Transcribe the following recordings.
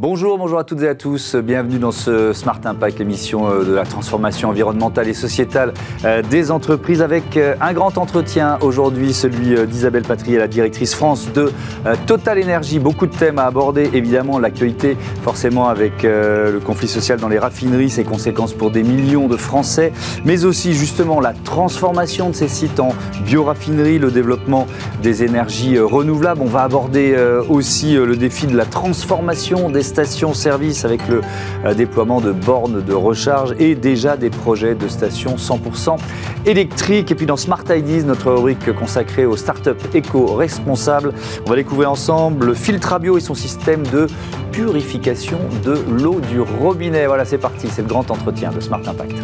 Bonjour, bonjour à toutes et à tous. Bienvenue dans ce Smart Impact, l'émission euh, de la transformation environnementale et sociétale euh, des entreprises avec euh, un grand entretien aujourd'hui, celui d'Isabelle Patry, la directrice France de Total Energy. Beaucoup de thèmes à aborder, évidemment l'actualité forcément avec le conflit social dans les raffineries, ses conséquences pour des millions de Français, mais aussi justement la transformation de ces sites en bioraffinerie, le développement des énergies renouvelables. On va aborder aussi le défi de la transformation des stations-service avec le euh, déploiement de bornes de recharge et déjà des projets de stations 100% électriques. Et puis dans Smart Ideas, notre rubrique consacrée aux startups éco-responsables, on va découvrir ensemble le filtre à bio et son système de purification de l'eau du robinet. Voilà, c'est parti, c'est le grand entretien de Smart Impact.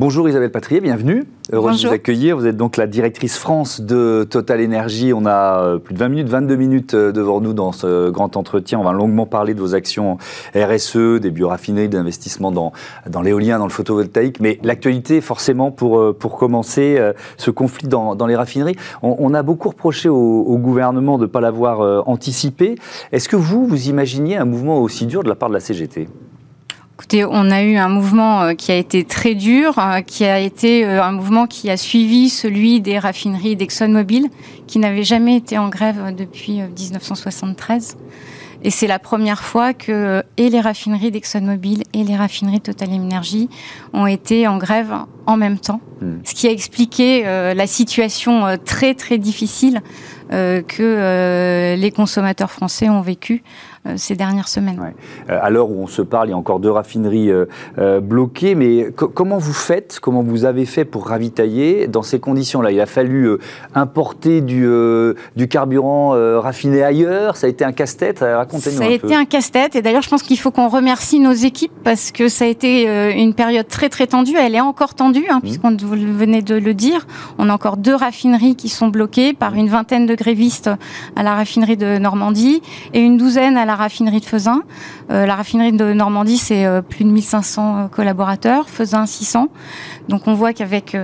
Bonjour Isabelle Patrier, bienvenue. Heureuse de vous accueillir. Vous êtes donc la directrice France de Total Energy. On a euh, plus de 20 minutes, 22 minutes euh, devant nous dans ce grand entretien. On va longuement parler de vos actions RSE, des bioraffineries, d'investissement dans, dans l'éolien, dans le photovoltaïque. Mais l'actualité, forcément, pour, euh, pour commencer, ce conflit dans, dans les raffineries. On, a beaucoup reproché au, au gouvernement de ne pas l'avoir anticipé. Est-ce que vous, vous imaginiez un mouvement aussi dur de la part de la CGT Écoutez, on a eu un mouvement euh, qui a été très dur, euh, qui a été euh, un mouvement qui a suivi celui des raffineries d'ExxonMobil, qui n'avait jamais été en grève depuis 1973. Et c'est la première fois que et les raffineries d'ExxonMobil et les raffineries Total Energy ont été en grève en même temps. Hmm. Ce qui a expliqué la situation très très difficile que les consommateurs français ont vécu euh, ces dernières semaines. Euh, à l'heure où on se parle, il y a encore deux raffineries euh, bloquées, mais comment vous faites, comment vous avez fait pour ravitailler dans ces conditions-là? Il a fallu importer du, du carburant raffiné ailleurs, ça a été un casse-tête, racontez-nous Ça a été un casse-tête, et d'ailleurs je pense qu'il faut qu'on remercie nos équipes parce que ça a été une période très très tendue, elle est encore tendue, hein, mmh. puisqu'on vous venez de le dire, on a encore deux raffineries qui sont bloquées par une vingtaine de grévistes à la raffinerie de Normandie et une douzaine à la la raffinerie de Fezin. Euh, la raffinerie de Normandie, c'est euh, plus de 1500 euh, collaborateurs, Fezin 600. Donc on voit qu'avec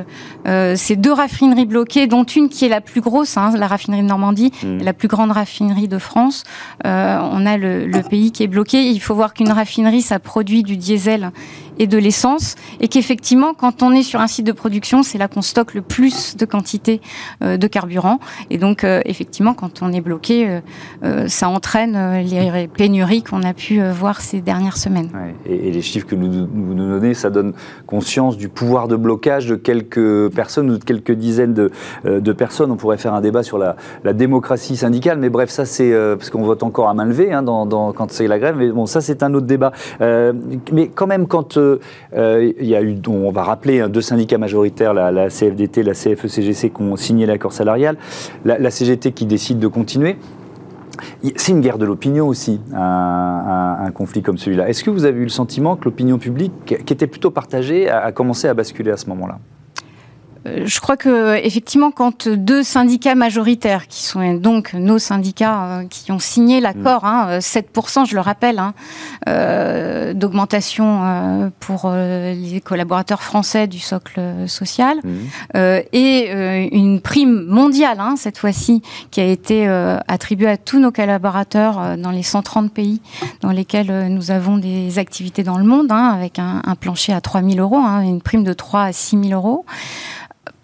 ces deux raffineries bloquées, dont une qui est la plus grosse, hein, la raffinerie de Normandie, mmh. la plus grande raffinerie de France, on a le, le pays qui est bloqué. Il faut voir qu'une raffinerie, ça produit du diesel et de l'essence, et qu'effectivement, quand on est sur un site de production, c'est là qu'on stocke le plus de quantité euh, de carburant. Et donc, euh, effectivement, quand on est bloqué, euh, ça entraîne les pénuries qu'on a pu voir ces dernières semaines. Et, les chiffres que nous, nous, donnez, ça donne conscience du pouvoir de blocage de quelques personnes ou de quelques dizaines de, personnes. On pourrait faire un débat sur la, démocratie syndicale, mais bref, ça c'est parce qu'on vote encore à main levée hein, quand c'est la grève. Mais bon, ça c'est un autre débat. mais quand même, quand euh, il y a eu, on va rappeler, hein, deux syndicats majoritaires, la, CFDT, la CFE-CGC, qui ont signé l'accord salarial, la, CGT qui décide de continuer. C'est une guerre de l'opinion aussi, un, conflit comme celui-là. Est-ce que vous avez eu le sentiment que l'opinion publique, qui était plutôt partagée, a commencé à basculer à ce moment-là? Je crois que effectivement, quand deux syndicats majoritaires, qui sont donc nos syndicats euh, qui ont signé l'accord, hein, 7%, euh, je le rappelle, hein, d'augmentation pour les collaborateurs français du socle social, mmh. et une prime mondiale, hein, cette fois-ci, qui a été attribuée à tous nos collaborateurs dans les 130 pays dans lesquels nous avons des activités dans le monde, avec un, un plancher à 3 000 euros, une prime de 3 à 6 000 euros.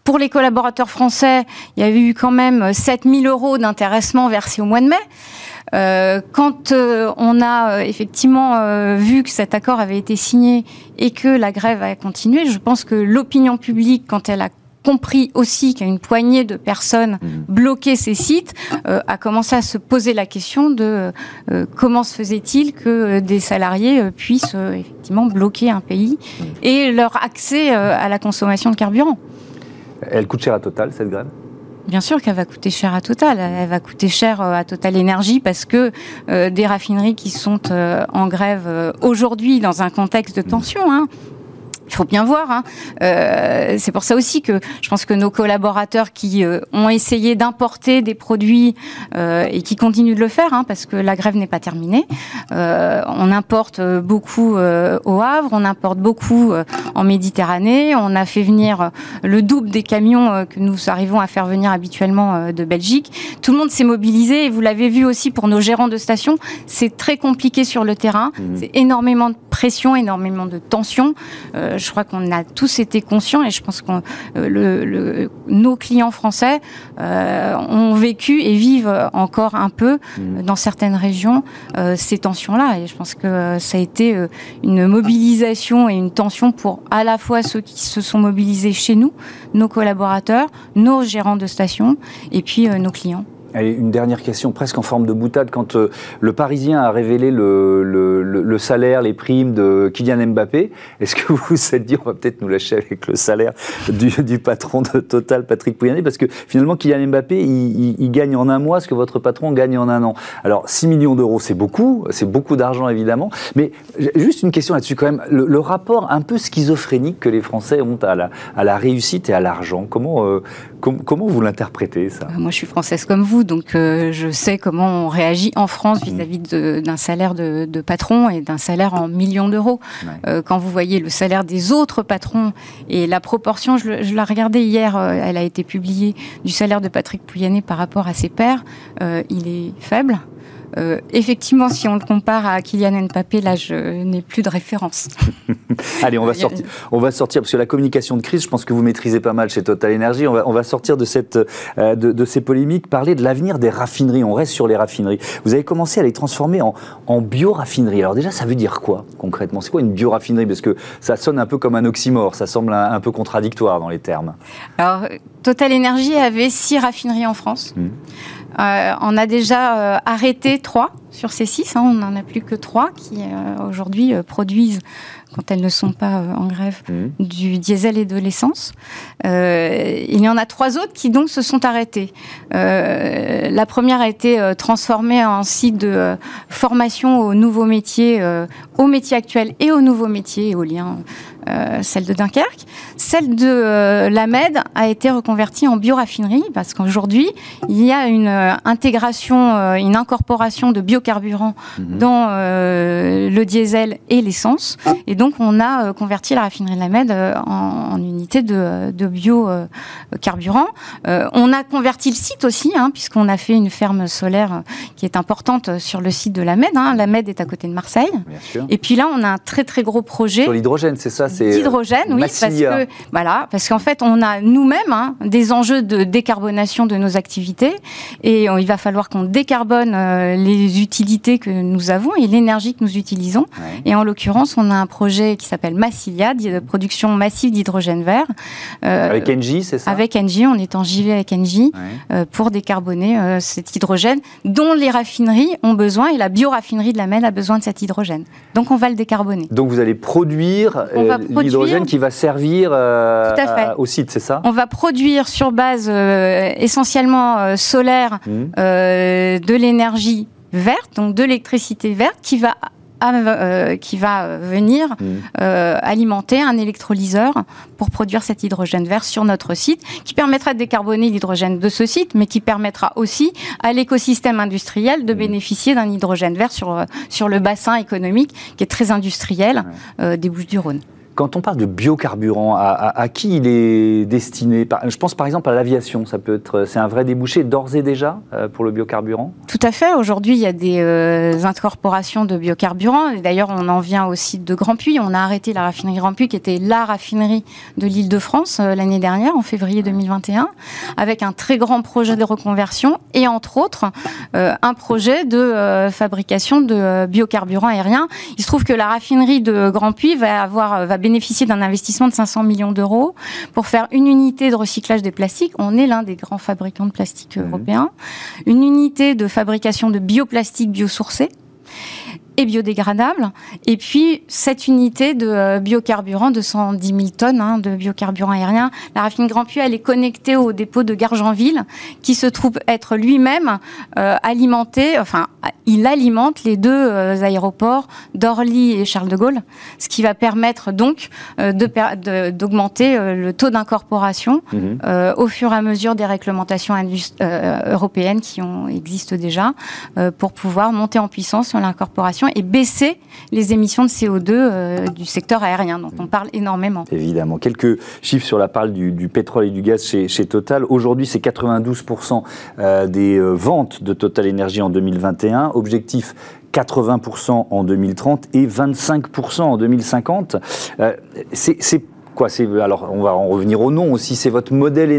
Pour les collaborateurs français, il y a eu quand même 7000 euros d'intéressement versés au mois de mai. Euh, quand euh, on a euh, effectivement vu que cet accord avait été signé et que la grève a continué, je pense que l'opinion publique, quand elle a compris aussi qu'il y a une poignée de personnes mmh. bloquées ces sites, a commencé à se poser la question de comment se faisait-il que des salariés puissent effectivement bloquer un pays mmh. et leur accès à la consommation de carburant. Elle coûte cher à Total, cette grève Bien sûr qu'elle va coûter cher à Total. Elle va coûter cher euh, à Total Énergie parce que euh, des raffineries qui sont euh, en grève aujourd'hui dans un contexte de tension, hein, il faut bien voir. Hein. Euh, c'est pour ça aussi que je pense que nos collaborateurs qui euh, ont essayé d'importer des produits euh, et qui continuent de le faire, hein, parce que la grève n'est pas terminée. Euh, on importe beaucoup euh, au Havre, on importe beaucoup en Méditerranée. On a fait venir le double des camions que nous arrivons à faire venir habituellement de Belgique. Tout le monde s'est mobilisé et vous l'avez vu aussi pour nos gérants de station. C'est très compliqué sur le terrain. Mmh. C'est énormément de pression, énormément de tension. Euh, je crois qu'on a tous été conscients et je pense que euh, le, nos clients français euh, ont vécu et vivent encore un peu mmh. dans certaines régions ces tensions-là. Et je pense que ça a été une mobilisation et une tension pour à la fois ceux qui se sont mobilisés chez nous, nos collaborateurs, nos gérants de station et puis nos clients. Allez, une dernière question, presque en forme de boutade. Quand euh, le Parisien a révélé le, le, le, salaire, les primes de Kylian Mbappé, est-ce que vous vous êtes dit, on va peut-être nous lâcher avec le salaire du, du patron de Total, Patrick Pouyanné Parce que finalement, Kylian Mbappé, il, il, gagne en un mois ce que votre patron gagne en un an. Alors, 6 millions d'euros, c'est beaucoup, c'est beaucoup d'argent évidemment. Mais juste une question là-dessus quand même. Le, rapport un peu schizophrénique que les Français ont à la, à la réussite et à l'argent, comment, euh, comment vous l'interprétez ça? Moi, je suis française comme vous donc euh, je sais comment on réagit en France mmh. vis-à-vis d'un salaire de, patron et d'un salaire en millions d'euros. Euh, quand vous voyez le salaire des autres patrons et la proportion, je, je la regardais hier, euh, elle a été publiée, du salaire de Patrick Pouyanné par rapport à ses pairs, il est faible. Euh, effectivement, si on le compare à Kylian Mbappé, là, je n'ai plus de référence. Allez, on va sortir. On va sortir parce que la communication de crise, je pense que vous maîtrisez pas mal chez Total Energy. On va, on va sortir de cette, euh, de, ces polémiques, parler de l'avenir des raffineries. On reste sur les raffineries. Vous avez commencé à les transformer en, en bio-raffineries. Alors déjà, ça veut dire quoi concrètement? C'est quoi une bio-raffinerie? Parce que ça sonne un peu comme un oxymore. Ça semble un, peu contradictoire dans les termes. Alors, Total Energy avait six raffineries en France. Mmh. Euh, on a déjà euh, arrêté trois sur ces six. Hein, on n'en a plus que trois qui euh, aujourd'hui produisent quand elles ne sont pas en grève, mmh. du diesel et de l'essence. il y en a trois autres qui donc se sont arrêtés. la première a été transformée en site de formation aux nouveaux métiers, aux métiers actuels et aux nouveaux métiers éoliens euh, celle de Dunkerque. Celle de euh, la Med a été reconvertie en bioraffinerie parce qu'aujourd'hui, il y a une euh, intégration, une incorporation de biocarburants mhm. dans le diesel et l'essence. Et donc, on a converti la raffinerie de la Med en, unité de, de biocarburant. on a converti le site aussi, hein, puisqu'on a fait une ferme solaire qui est importante sur le site de la Med. Hein. La Med est à côté de Marseille. Et puis là, on a un très très gros projet. Sur l'hydrogène, c'est ça d'hydrogène, oui, parce que voilà, parce qu'en fait, on a nous-mêmes hein, des enjeux de décarbonation de nos activités, et il va falloir qu'on décarbone euh, les utilités que nous avons et l'énergie que nous utilisons. Et en l'occurrence, on a un projet qui s'appelle Massilia, de production massive d'hydrogène vert. Euh, avec Engie, c'est ça? Avec Engie, on est en JV avec Engie euh, pour décarboner cet hydrogène dont les raffineries ont besoin et la bioraffinerie de la MED a besoin de cet hydrogène. Donc on va le décarboner. Donc vous allez produire l'hydrogène qui va servir euh, au site, c'est ça? On va produire sur base euh, essentiellement euh, solaire mmh. de l'énergie verte, donc de l'électricité verte, qui va qui va venir mmh. alimenter un électrolyseur pour produire cet hydrogène vert sur notre site, qui permettra de décarboner l'hydrogène de ce site, mais qui permettra aussi à l'écosystème industriel de mmh. bénéficier d'un hydrogène vert sur, sur le bassin économique qui est très industriel des Bouches-du-Rhône. Quand on parle de biocarburant, à, qui il est destiné Je pense par exemple à l'aviation, ça peut être, c'est un vrai débouché d'ores et déjà euh, pour le biocarburant. Tout à fait. Aujourd'hui, il y a des euh, incorporations de biocarburants. D'ailleurs, on en vient au site de Grand Puy. On a arrêté la raffinerie Grand Puy, qui était la raffinerie de l'Île-de-France euh, l'année dernière, en février 2021, avec un très grand projet de reconversion et entre autres un projet de fabrication de biocarburants aériens. Il se trouve que la raffinerie de Grand Puy va avoir va bénéficier d'un investissement de 500 millions d'euros pour faire une unité de recyclage des plastiques. On est l'un des grands fabricants de plastique européens. Une unité de fabrication de bioplastique biosourcé et biodégradable. Et puis, cette unité de euh, biocarburant de 110 000 tonnes hein, de biocarburant aérien, la raffinerie Grand Puy, elle est connectée au dépôt de Gargenville, qui se trouve être lui-même euh, alimenté, enfin, il alimente les deux euh, aéroports d'Orly et Charles de Gaulle, ce qui va permettre donc d'augmenter le taux d'incorporation mhm. au fur et à mesure des réglementations européennes qui ont, existent déjà, pour pouvoir monter en puissance sur l'incorporation et baisser les émissions de CO2 euh, du secteur aérien, dont on parle énormément. Évidemment. Quelques chiffres sur la part du, pétrole et du gaz chez, Total. Aujourd'hui, c'est 92% euh, des euh, ventes de Total Énergie en 2021. Objectif 80% en 2030 et 25% en 2050. c'est alors on va en revenir au nom aussi. C'est votre modèle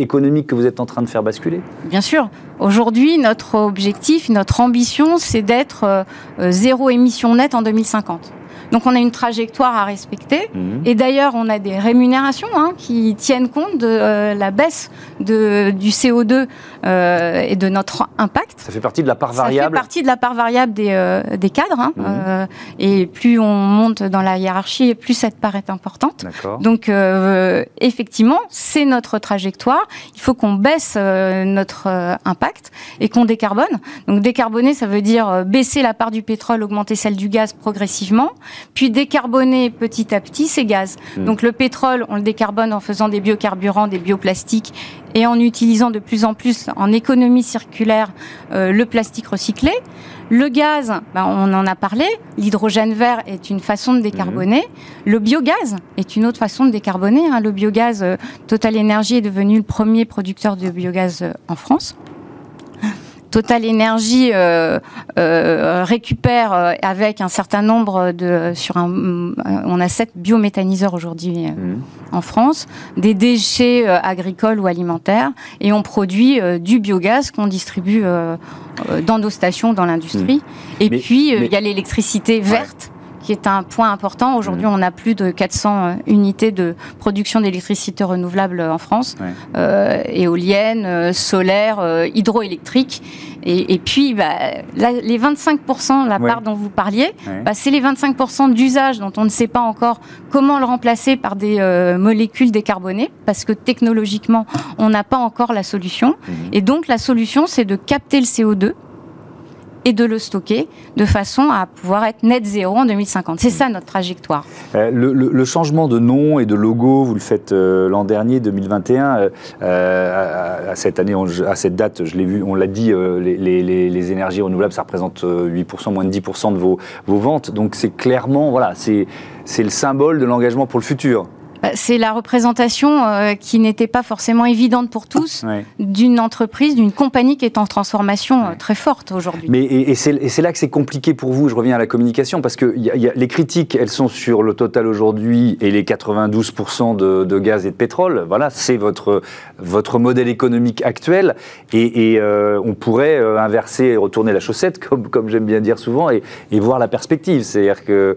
économique que vous êtes en train de faire basculer? Bien sûr. Aujourd'hui, notre objectif, notre ambition, c'est d'être euh, euh, zéro émission nette en 2050. Donc on a une trajectoire à respecter. Mhm. Et d'ailleurs, on a des rémunérations hein, qui tiennent compte de euh, la baisse de, du CO2 euh, et de notre impact. Ça fait partie de la part variable. Ça fait partie de la part variable des, euh, des cadres. Hein, mhm. et plus on monte dans la hiérarchie, plus cette part est importante. Donc effectivement, c'est notre trajectoire. Il faut qu'on baisse notre impact et qu'on décarbone. Donc décarboner, ça veut dire baisser la part du pétrole, augmenter celle du gaz progressivement puis décarboner petit à petit ces gaz. Hmm. Donc le pétrole, on le décarbone en faisant des biocarburants, des bioplastiques et en utilisant de plus en plus en économie circulaire euh, le plastique recyclé. Le gaz, ben, on en a parlé, l'hydrogène vert est une façon de décarboner. Hmm. Le biogaz est une autre façon de décarboner. Hein. Le biogaz, euh, Total Energy est devenu le premier producteur de biogaz euh, en France. Total Énergie euh, euh, récupère euh, avec un certain nombre de sur un on a sept biométhaniseurs aujourd'hui mmh. en France des déchets agricoles ou alimentaires et on produit du biogaz qu'on distribue dans nos stations dans l'industrie mmh. et puis il y a l'électricité verte qui est un point important. Aujourd'hui, mmh. on a plus de 400 unités de production d'électricité renouvelable en France, euh, éoliennes, solaires, hydroélectriques. Et, puis, bah, les 25%, la part dont vous parliez, bah, c'est les 25% d'usage dont on ne sait pas encore comment le remplacer par des euh, molécules décarbonées, parce que technologiquement, on n'a pas encore la solution. Mmh. Et donc, la solution, c'est de capter le CO2 et de le stocker de façon à pouvoir être net zéro en 2050. C'est ça notre trajectoire. Euh, le, changement de nom et de logo, vous le faites euh, l'an dernier, 2021. Euh, à, cette année, à cette date, je l'ai vu, on l'a dit, les, énergies renouvelables, ça représente 8%, moins de 10% de vos, vos ventes. Donc c'est clairement, voilà, c'est le symbole de l'engagement pour le futur. Bah, c'est la représentation euh, qui n'était pas forcément évidente pour tous d'une entreprise, d'une compagnie qui est en transformation euh, très forte aujourd'hui. Mais et, c'est là que c'est compliqué pour vous. Je reviens à la communication parce que les critiques, elles sont sur le total aujourd'hui et les 92% de, gaz et de pétrole. Voilà, c'est votre votre modèle économique actuel et, euh, on pourrait inverser et retourner la chaussette comme comme j'aime bien dire souvent et, voir la perspective, c'est-à-dire que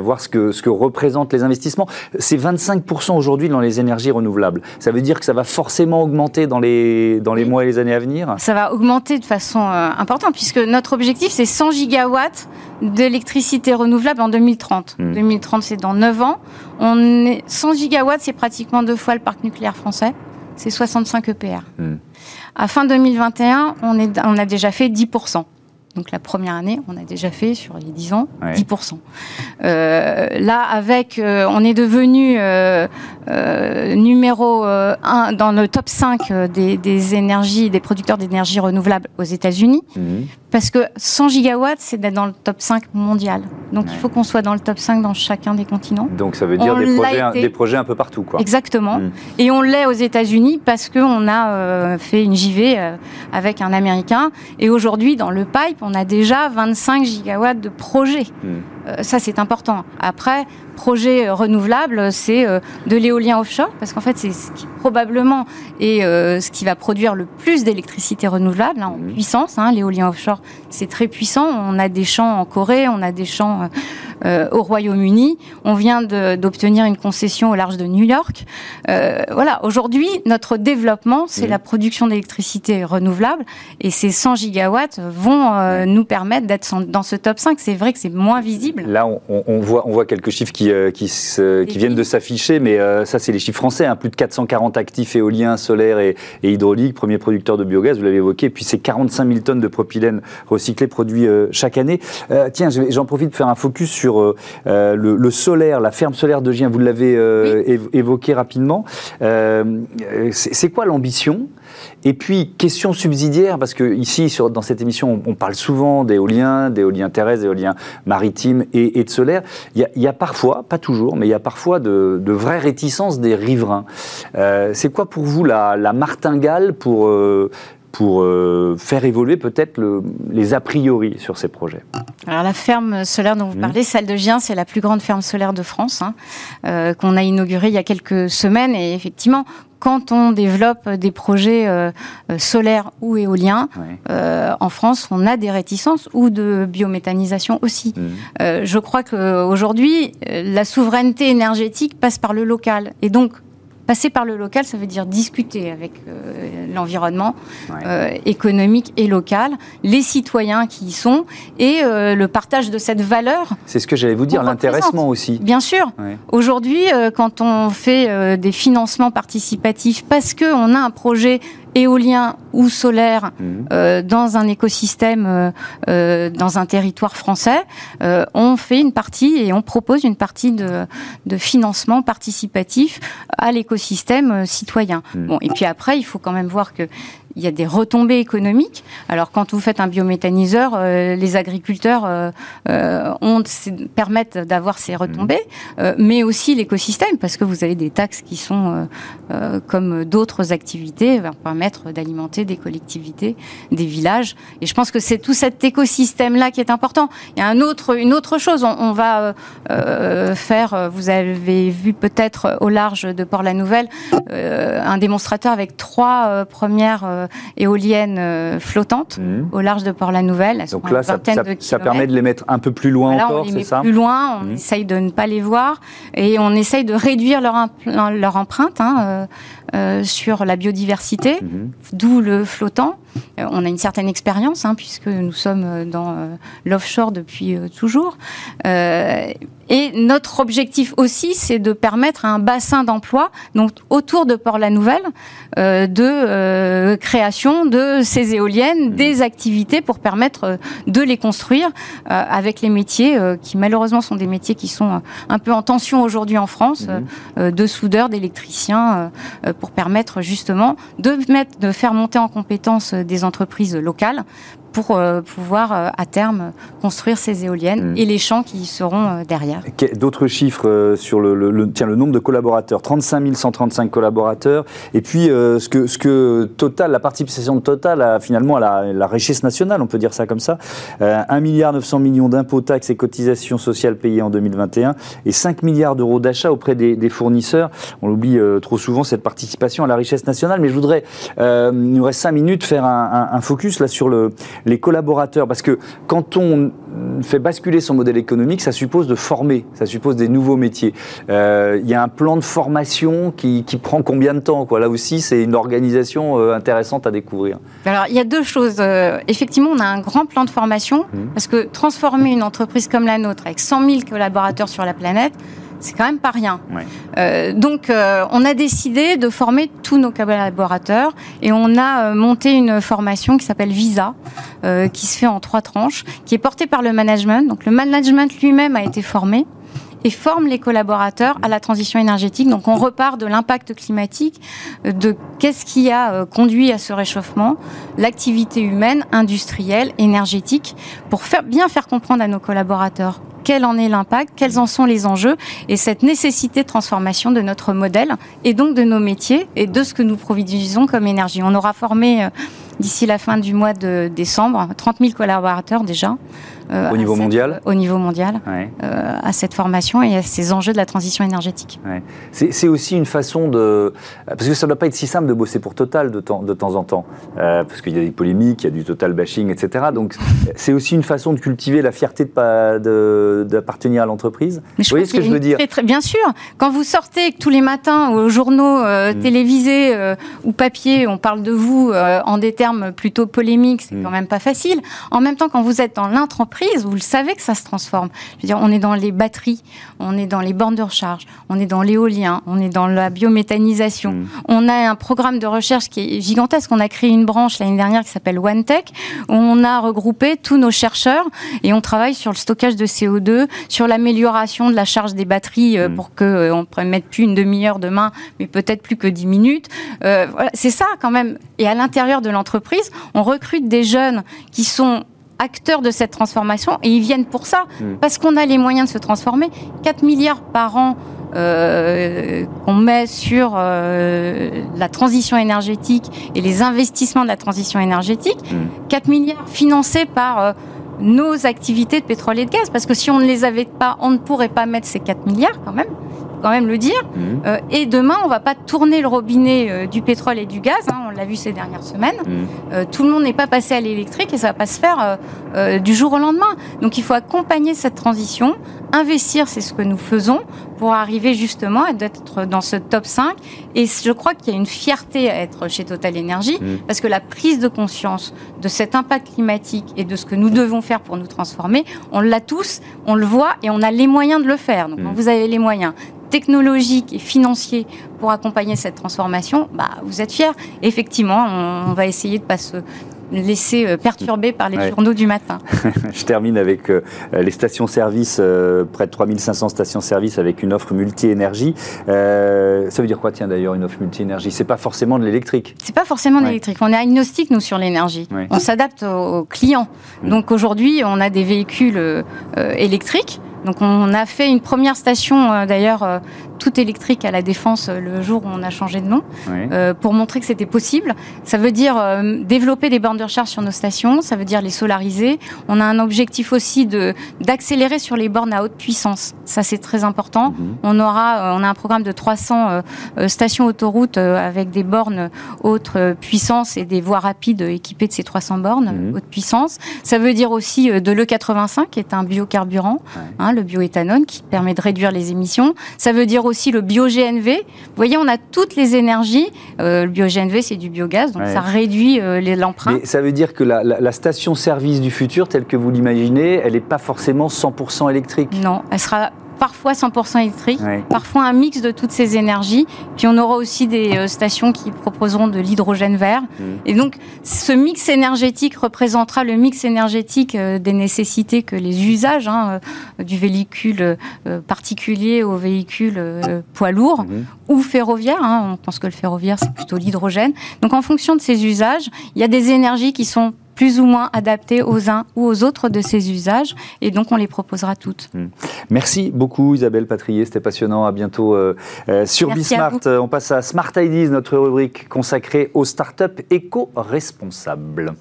voir ce que ce que représentent les investissements. C'est 25 aujourd'hui dans les énergies renouvelables. Ça veut dire que ça va forcément augmenter dans les, dans les mois et les années à venir? Ça va augmenter de façon euh, importante, puisque notre objectif, c'est 100 gigawatts d'électricité renouvelable en 2030. 2030, hmm. c'est dans 9 ans. On est, 100 gigawatts, c'est pratiquement deux fois le parc nucléaire français. C'est 65 EPR. À fin 2021, on, est, on a déjà fait 10%. Donc la première année, on a déjà fait sur les 10 ans 10%. Euh, là, avec, euh, on est devenu euh, numéro 1 dans le top 5 des, énergies, des producteurs d'énergie renouvelable aux États-Unis, mhm. Parce que 100 gigawatts, c'est d'être dans le top 5 mondial. Donc il faut qu'on soit dans le top 5 dans chacun des continents. Donc ça veut dire des projets, des projets, un peu partout, quoi. Exactement. Mhm. Et on l'est aux États-Unis parce qu'on a fait une JV avec un Américain. Et aujourd'hui, dans le pipe, on a déjà 25 gigawatts de projets. Hmm. Euh, ça, c'est important. Après, projet euh, renouvelable, c'est euh, de l'éolien offshore, parce qu'en fait, c'est ce qui probablement est ce qui va produire le plus d'électricité renouvelable hein, en puissance. Hein. L'éolien offshore, c'est très puissant. On a des champs en Corée, on a des champs au Royaume-Uni. On vient d'obtenir une concession au large de New York. voilà, aujourd'hui, notre développement, c'est la production d'électricité renouvelable et ces 100 gigawatts vont nous permettre d'être dans ce top 5. C'est vrai que c'est moins visible. Là, on, voit, on voit quelques chiffres qui, qui, qui viennent de s'afficher, mais ça, c'est les chiffres français. Hein. plus de 440 actifs éoliens, solaires et, et hydrauliques, premier producteur de biogaz, vous l'avez évoqué. Et puis, c'est 45 000 tonnes de propylène recyclé produit euh, chaque année. Euh, tiens, j'en profite de faire un focus sur euh, le, solaire, la ferme solaire de Gien. Vous l'avez évoqué rapidement. c'est quoi l'ambition et puis, question subsidiaire, parce que ici, sur, dans cette émission, on, parle souvent d'éoliens, d'éoliens terrestres, d'éoliens maritimes et, de solaire. Il y, a, parfois, pas toujours, mais il y a parfois de, vraies réticences des riverains. c'est quoi pour vous la, martingale pour pour euh, faire évoluer peut-être les a priori sur ces projets? Alors la ferme solaire dont vous mmh. parlez, celle de Gien, c'est la plus grande ferme solaire de France, hein, euh, qu'on a inaugurée il y a quelques semaines. Et effectivement, quand on développe des projets euh, solaires ou éoliens, en France, on a des réticences ou de biométhanisation aussi. Mmh. je crois qu'aujourd'hui, la souveraineté énergétique passe par le local. Et donc, Passer par le local, ça veut dire discuter avec euh, l'environnement euh, économique et local, les citoyens qui y sont et euh, le partage de cette valeur. C'est ce que j'allais vous dire, l'intéressement aussi. Bien sûr. Aujourd'hui, quand on fait des financements participatifs parce qu'on a un projet éolien ou solaire mhm. euh, dans un écosystème, euh, euh, dans un territoire français, on fait une partie et on propose une partie de, de financement participatif à l'écosystème citoyen. Mhm. Bon, et puis après, il faut quand même voir que il y a des retombées économiques. Alors quand vous faites un biométhaniseur, euh, les agriculteurs euh, euh, ont, permettent d'avoir ces retombées, mmh. mais aussi l'écosystème, parce que vous avez des taxes qui sont, comme d'autres activités, vont permettre d'alimenter des collectivités, des villages. Et je pense que c'est tout cet écosystème-là qui est important. Il y a un autre, une autre chose. On, on va faire, vous avez vu peut-être au large de Port-la-Nouvelle, un démonstrateur avec trois premières euh, éoliennes euh, flottantes mmh. au large de Port-la-Nouvelle. Donc là, ça, permet de les mettre un peu plus loin encore, c'est ça Plus loin, on mmh. essaye de ne pas les voir et on essaye de réduire leur, leur empreinte hein, euh, sur la biodiversité, mmh. d'où le flottant. on a une certaine expérience, hein, puisque nous sommes dans l'offshore depuis toujours. Et notre objectif aussi, c'est de permettre à un bassin d'emploi, donc autour de Port-la-Nouvelle, euh, de euh, création de ces éoliennes, mmh. des activités pour permettre euh, de les construire avec les métiers qui malheureusement sont des métiers qui sont un peu en tension aujourd'hui en France, mmh. de soudeurs, d'électriciens, pour permettre justement de de faire monter en compétence des entreprises locales pour euh, pouvoir euh, à terme construire ces éoliennes hmm. et les champs qui seront euh, derrière. D'autres chiffres sur le, tiens, le nombre de collaborateurs 35 135 collaborateurs. Et puis ce, que, ce que Total, la participation de Total a finalement à la, richesse nationale, on peut dire ça comme ça 1 milliard 900 millions d'impôts, taxes et cotisations sociales payées en 2021 et 5 milliards d'euros d'achats auprès des, fournisseurs. On l'oublie trop souvent cette participation à la richesse nationale. Mais je voudrais, il nous reste 5 minutes, faire un, un focus là sur le, les collaborateurs Parce que quand on fait basculer son modèle économique, ça suppose de former, ça suppose des nouveaux métiers. Euh, il y a un plan de formation qui, prend combien de temps quoi? Là aussi, c'est une organisation euh, intéressante à découvrir. Alors, il y a deux choses. Euh, effectivement, on a un grand plan de formation, mmh. parce que transformer une entreprise comme la nôtre, avec 100 000 collaborateurs sur la planète, c'est quand même pas rien. Euh, donc, euh, on a décidé de former tous nos collaborateurs et on a euh, monté une formation qui s'appelle Visa, qui se fait en trois tranches, qui est portée par le management. Donc, le management lui-même a été formé et forme les collaborateurs à la transition énergétique. Donc on repart de l'impact climatique, de qu'est-ce qui a conduit à ce réchauffement, l'activité humaine, industrielle, énergétique, pour bien faire comprendre à nos collaborateurs quel en est l'impact, quels en sont les enjeux et cette nécessité de transformation de notre modèle et donc de nos métiers et de ce que nous produisons comme énergie. On aura formé euh, d'ici la fin du mois de décembre 30 000 collaborateurs déjà. Euh, au niveau mondial Au niveau mondial, euh, à, cette formation et à ces enjeux de la transition énergétique. C'est aussi une façon de... Parce que ça ne doit pas être si simple de bosser pour Total de temps, de temps en temps, euh, parce qu'il y a des polémiques, il y a du Total bashing, etc. Donc c'est aussi une façon de cultiver la fierté d'appartenir à l'entreprise. Vous voyez ce que je veux dire très, Bien sûr, quand vous sortez tous les matins aux journaux mm. télévisés ou papier, on parle de vous en des termes plutôt polémiques, c'est mm. quand même pas facile. En même temps, quand vous êtes dans vous le savez que ça se transforme. Je veux dire, on est dans les batteries, on est dans les bornes de recharge, on est dans l'éolien, on est dans la biométhanisation. Mm. On a un programme de recherche qui est gigantesque. On a créé une branche l'année dernière qui s'appelle OneTech, où on a regroupé tous nos chercheurs et on travaille sur le stockage de CO2, sur l'amélioration de la charge des batteries euh, mm. pour qu'on euh, on ne mette plus une demi-heure demain, mais peut-être plus que dix minutes. Euh, c'est ça quand même. Et à l'intérieur de l'entreprise, on recrute des jeunes qui sont acteurs de cette transformation et ils viennent pour ça, hmm. parce qu'on a les moyens de se transformer. 4 milliards par an euh, qu'on met sur euh, la transition énergétique et les investissements de la transition énergétique, 4 hmm. milliards financés par euh, nos activités de pétrole et de gaz, parce que si on ne les avait pas, on ne pourrait pas mettre ces 4 milliards quand même quand même le dire. Mmh. Euh, et demain, on va pas tourner le robinet euh, du pétrole et du gaz. Hein, on l'a vu ces dernières semaines. Mmh. Euh, tout le monde n'est pas passé à l'électrique et ça va pas se faire du jour au lendemain. Donc, il faut accompagner cette transition, investir, c'est ce que nous faisons pour arriver justement à être dans ce top 5. Et je crois qu'il y a une fierté à être chez Total Energy mmh. parce que la prise de conscience de cet impact climatique et de ce que nous devons faire pour nous transformer, on l'a tous, on le voit et on a les moyens de le faire. Donc, quand vous avez les moyens technologique et financier pour accompagner cette transformation, bah, vous êtes fiers. Effectivement, on, va essayer de ne pas se laisser euh, perturber par les journaux du matin. Je termine avec euh, les stations-service, euh, près de 3500 stations-service avec une offre multi-énergie. ça veut dire quoi, tiens, d'ailleurs, une offre multi-énergie? C'est pas forcément de l'électrique C'est pas forcément de l'électrique. On est agnostique, nous, sur l'énergie. On s'adapte aux, clients. Mm. Donc aujourd'hui, on a des véhicules électriques donc on a fait une première station euh, d'ailleurs euh, toute électrique à la Défense euh, le jour où on a changé de nom pour montrer que c'était possible. Ça veut dire développer des bornes de recharge sur nos stations, ça veut dire les solariser. On a un objectif aussi de d'accélérer sur les bornes à haute puissance. Ça c'est très important. Mhm. On aura on a un programme de 300 stations autoroutes avec des bornes haute puissance et des voies rapides équipées de ces 300 bornes mhm. haute puissance. Ça veut dire aussi de l'E85 qui est un biocarburant. Hein, le bioéthanol, qui permet de réduire les émissions. Ça veut dire aussi le bio-GNV. Vous voyez, on a toutes les énergies. Euh, le bio-GNV, c'est du biogaz, donc ça réduit euh, l'empreinte. Mais ça veut dire que la, station-service du futur, telle que vous l'imaginez, elle n'est pas forcément 100% électrique? Non, elle sera parfois 100% électrique, parfois un mix de toutes ces énergies. Puis on aura aussi des euh, stations qui proposeront de l'hydrogène vert. Mmh. Et donc ce mix énergétique représentera le mix énergétique euh, des nécessités que les usages hein, euh, du véhicule particulier au véhicule poids lourd mmh. ou ferroviaire. Hein. on pense que le ferroviaire c'est plutôt l'hydrogène. Donc en fonction de ces usages, il y a des énergies qui sont plus ou moins adaptés aux uns ou aux autres de ces usages. Et donc, on les proposera toutes. Hmm. Merci beaucoup, Isabelle Patrier. C'était passionnant. À bientôt euh, euh, sur Bismart. On passe à Smart Ideas, notre rubrique consacrée aux startups éco-responsables.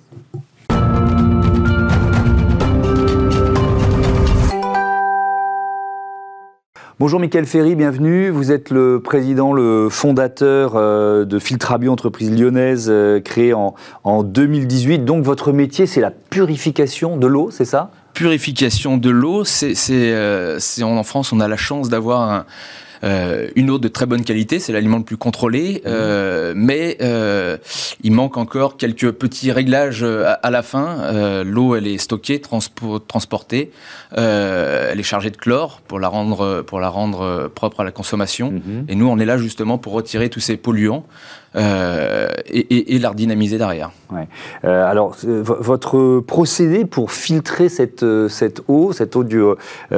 Bonjour Mickaël Ferry, bienvenue. Vous êtes le président, le fondateur euh, de Filtrabio, entreprise lyonnaise euh, créée en, en 2018. Donc votre métier, c'est la purification de l'eau, c'est ça? Purification de l'eau, c'est euh, en France, on a la chance d'avoir un euh, une eau de très bonne qualité, c'est l'aliment le plus contrôlé, euh, mais euh, il manque encore quelques petits réglages à, la fin. L'eau, elle est stockée, transportée, elle est chargée de chlore pour la rendre, pour la rendre propre à la consommation. Mhm. Et nous, on est là justement pour retirer tous ces polluants. Euh, et, et, la redynamiser derrière. Ouais. Euh, alors, votre procédé pour filtrer cette, cette eau, cette eau du,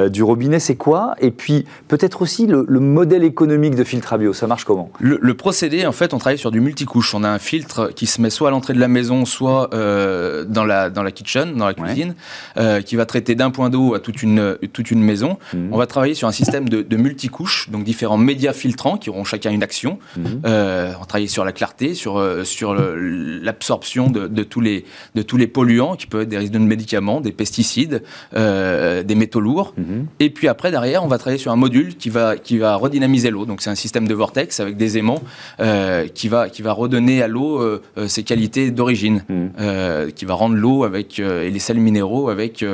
du robinet, c'est quoi? Et puis, peut-être aussi le, le modèle économique de Filtrabio, ça marche comment? Le, procédé, en fait, on travaille sur du multicouche. On a un filtre qui se met soit à l'entrée de la maison, soit euh, dans, la, dans la kitchen, dans la cuisine, euh, qui va traiter d'un point d'eau à toute une, toute une maison. Mhm. On va travailler sur un système de, de multicouches, donc différents médias filtrants qui auront chacun une action. Mhm. Euh, on va travailler sur la clarté, sur, sur l'absorption de, de, tous les, de tous les polluants, qui peuvent être des risques de médicaments, des pesticides, des métaux lourds. Mhm. Et puis après, derrière, on va travailler sur un module qui va, qui va redynamiser l'eau. Donc c'est un système de vortex avec des aimants euh, qui, va, qui va redonner à l'eau euh, euh, ses qualités d'origine, mmh. qui va rendre l'eau avec et les sels minéraux avec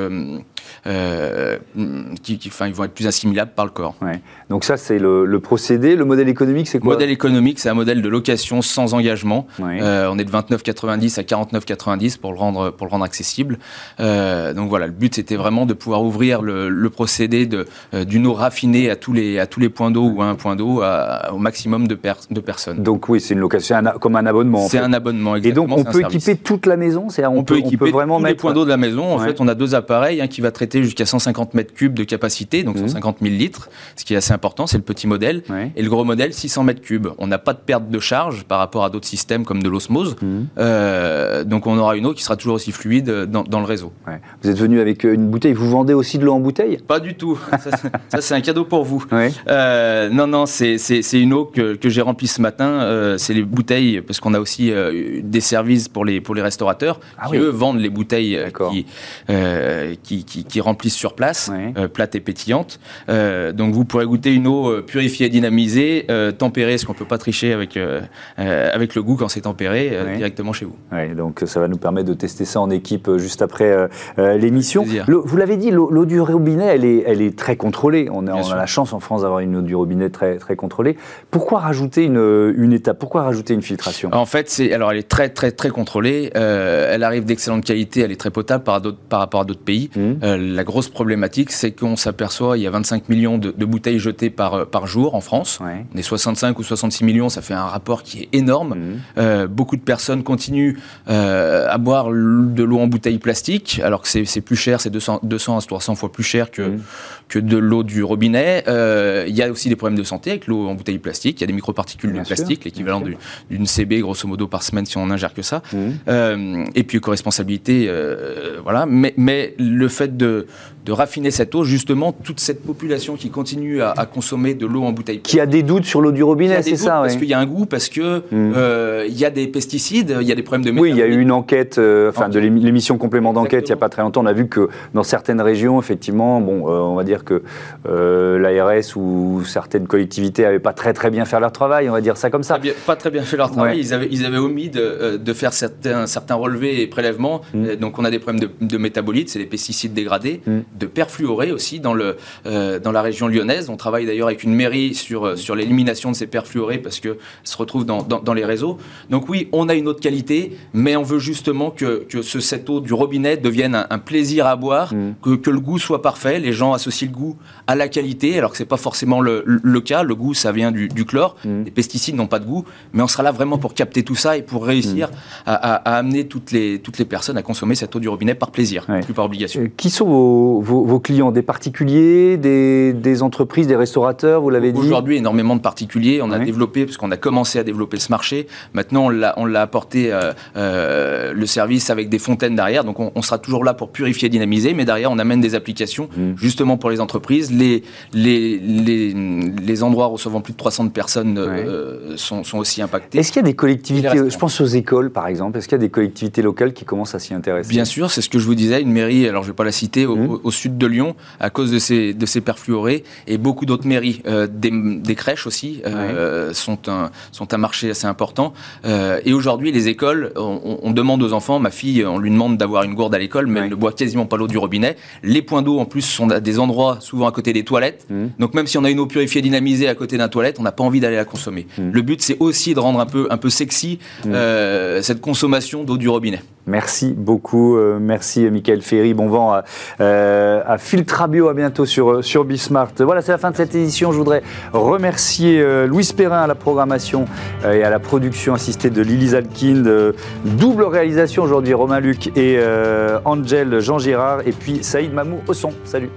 euh, qui, enfin, ils vont être plus assimilables par le corps. Donc ça, c'est le, procédé. Le modèle économique, c'est quoi? Le modèle économique, c'est un modèle de location sans engagement. Euh, on est de 29,90 à 49,90 pour le rendre pour le rendre accessible. Euh, donc voilà, le but c'était vraiment de pouvoir ouvrir le, procédé d'une eau raffinée à tous les à tous les points d'eau ou à un point d'eau au maximum de, de personnes. Donc oui, c'est une location comme un abonnement. C'est un abonnement. Exactement, Et donc on peut équiper toute la maison. C'est on, peut, équiper vraiment tous les points d'eau de la maison. En fait, on a deux appareils, un qui va traiter jusqu'à 150 mètres cubes de capacité, donc 150 mmh. 000 litres, ce qui est assez important, c'est le petit modèle. Et le gros modèle, 600 mètres cubes. On n'a pas de perte de charge par rapport à d'autres systèmes comme de l'osmose. Mmh. Euh, donc on aura une eau qui sera toujours aussi fluide dans, le réseau. Vous êtes venu avec euh, une bouteille, vous vendez aussi de l'eau en bouteille? Pas du tout. ça, c'est un cadeau pour vous. Euh, non, non, c'est une eau que, que j'ai remplie ce matin. c'est les bouteilles, parce qu'on a aussi des services pour les, pour les restaurateurs ah qui, eux, vendent les bouteilles qui, qui, qui, qui, remplissent sur place, euh, plate et pétillante. Euh, donc vous pourrez goûter une eau euh, purifiée, dynamisée, tempérée, ce qu'on peut pas tricher avec avec le goût quand c'est tempéré directement chez vous. donc ça va nous permettre de tester ça en équipe juste après l'émission. Vous l'avez dit, l'eau du robinet, elle est elle est très contrôlée. On a, on a la chance en France d'avoir une eau du robinet très très contrôlée. Pourquoi rajouter une, une étape? Pourquoi rajouter une filtration? En fait, c'est alors elle est très très très contrôlée. elle arrive d'excellente qualité, elle est très potable par, par rapport à d'autres pays. Mmh. La grosse problématique, c'est qu'on s'aperçoit il y a 25 millions de, bouteilles jetées par, euh, par jour en France. On est 65 ou 66 millions, ça fait un rapport qui est énorme. Mhm. Euh, beaucoup de personnes continuent euh, à boire de l'eau en bouteille plastique, alors que c'est plus cher, c'est 200, 200 à 300 fois plus cher que, mhm. que de l'eau du robinet. Il y a aussi des problèmes de santé avec l'eau en bouteille plastique. Il y a des microparticules de plastique, l'équivalent d'une CB grosso modo par semaine si on n'ingère que ça. Mhm. et puis éco-responsabilité, voilà. Mais, mais le fait de, de raffiner cette eau, justement, toute cette population qui continue à, consommer de l'eau en bouteille. Qui a des doutes sur l'eau du robinet, c'est ça Parce qu'il y a un goût, parce que hmm. euh, il y a des pesticides, il y a des problèmes de Oui, il y a eu une enquête, euh, enfin de l'émission complément d'enquête, il n'y a pas très longtemps, on a vu que dans certaines régions, effectivement, bon, euh, on va dire que l'ARS ou certaines collectivités n'avaient pas très très bien fait leur travail, on va dire ça comme ça. Pas, très bien fait leur travail, ils, avaient, ils avaient omis de, de faire certains, certains relevés et prélèvements, hmm. donc on a des problèmes de, de métabolites, c'est les pesticides dégradés. Hmm de perfluorés aussi dans, le, euh, dans la région lyonnaise. On travaille d'ailleurs avec une mairie sur, euh, sur l'élimination de ces perfluorés parce que se retrouvent dans, dans, les réseaux. Donc oui, on a une de qualité, mais on veut justement que, que ce, cette eau du robinet devienne un, plaisir à boire, mm. que, que, le goût soit parfait. Les gens associent le goût à la qualité, alors que c'est pas forcément le, le, cas. Le goût, ça vient du, du chlore. Mm. Les pesticides n'ont pas de goût, mais on sera là vraiment pour capter tout ça et pour réussir mm. à, à, amener toutes les, toutes les personnes à consommer cette eau du robinet par plaisir, plus par obligation. Euh, qui sont vos, vos, clients Des particuliers, des, entreprises, des restaurateurs, vous l'avez dit Aujourd'hui, énormément de particuliers. On a développé, parce qu'on a commencé à développer ce marché. Maintenant, on l'a apporté euh, euh, le service avec des fontaines derrière. Donc, on, sera toujours là pour purifier, dynamiser. Mais derrière, on amène des applications mmh. justement pour les entreprises. Les, les, les, endroits recevant plus de 300 personnes euh, sont, sont, aussi impactés. Est-ce qu'il y a des collectivités, je pense aux écoles par exemple, est-ce qu'il y a des collectivités locales qui commencent à s'y intéresser? Bien sûr, c'est ce que je vous disais. Une mairie, alors je ne vais pas la citer, au, mmh. au sud de Lyon à cause de ces, de ces perfluorés et beaucoup d'autres mairies. Euh, des, crèches aussi euh, sont, un, sont un marché assez important. Euh, et aujourd'hui, les écoles, on, demande aux enfants, ma fille, on lui demande d'avoir une gourde à l'école, mais elle ne boit quasiment pas l'eau du robinet. Les points d'eau, en plus, sont à des endroits souvent à côté des toilettes. Mmh. Donc même si on a une eau purifiée dynamisée à côté d'un toilette, on n'a pas envie d'aller la consommer. Mmh. Le but, c'est aussi de rendre un peu, un peu sexy cette consommation d'eau du robinet. Merci beaucoup. merci, Michael Ferry. Bon vent à, à Filtrabio. À bientôt sur, sur Bismart. Voilà, c'est la fin de cette édition. Je voudrais remercier euh, Louis Perrin à la programmation euh, et à la production assistée de Lily Zalkind. Euh, double réalisation aujourd'hui, Romain Luc et Angel Jean Girard. Et puis Saïd Mamou au son. Salut.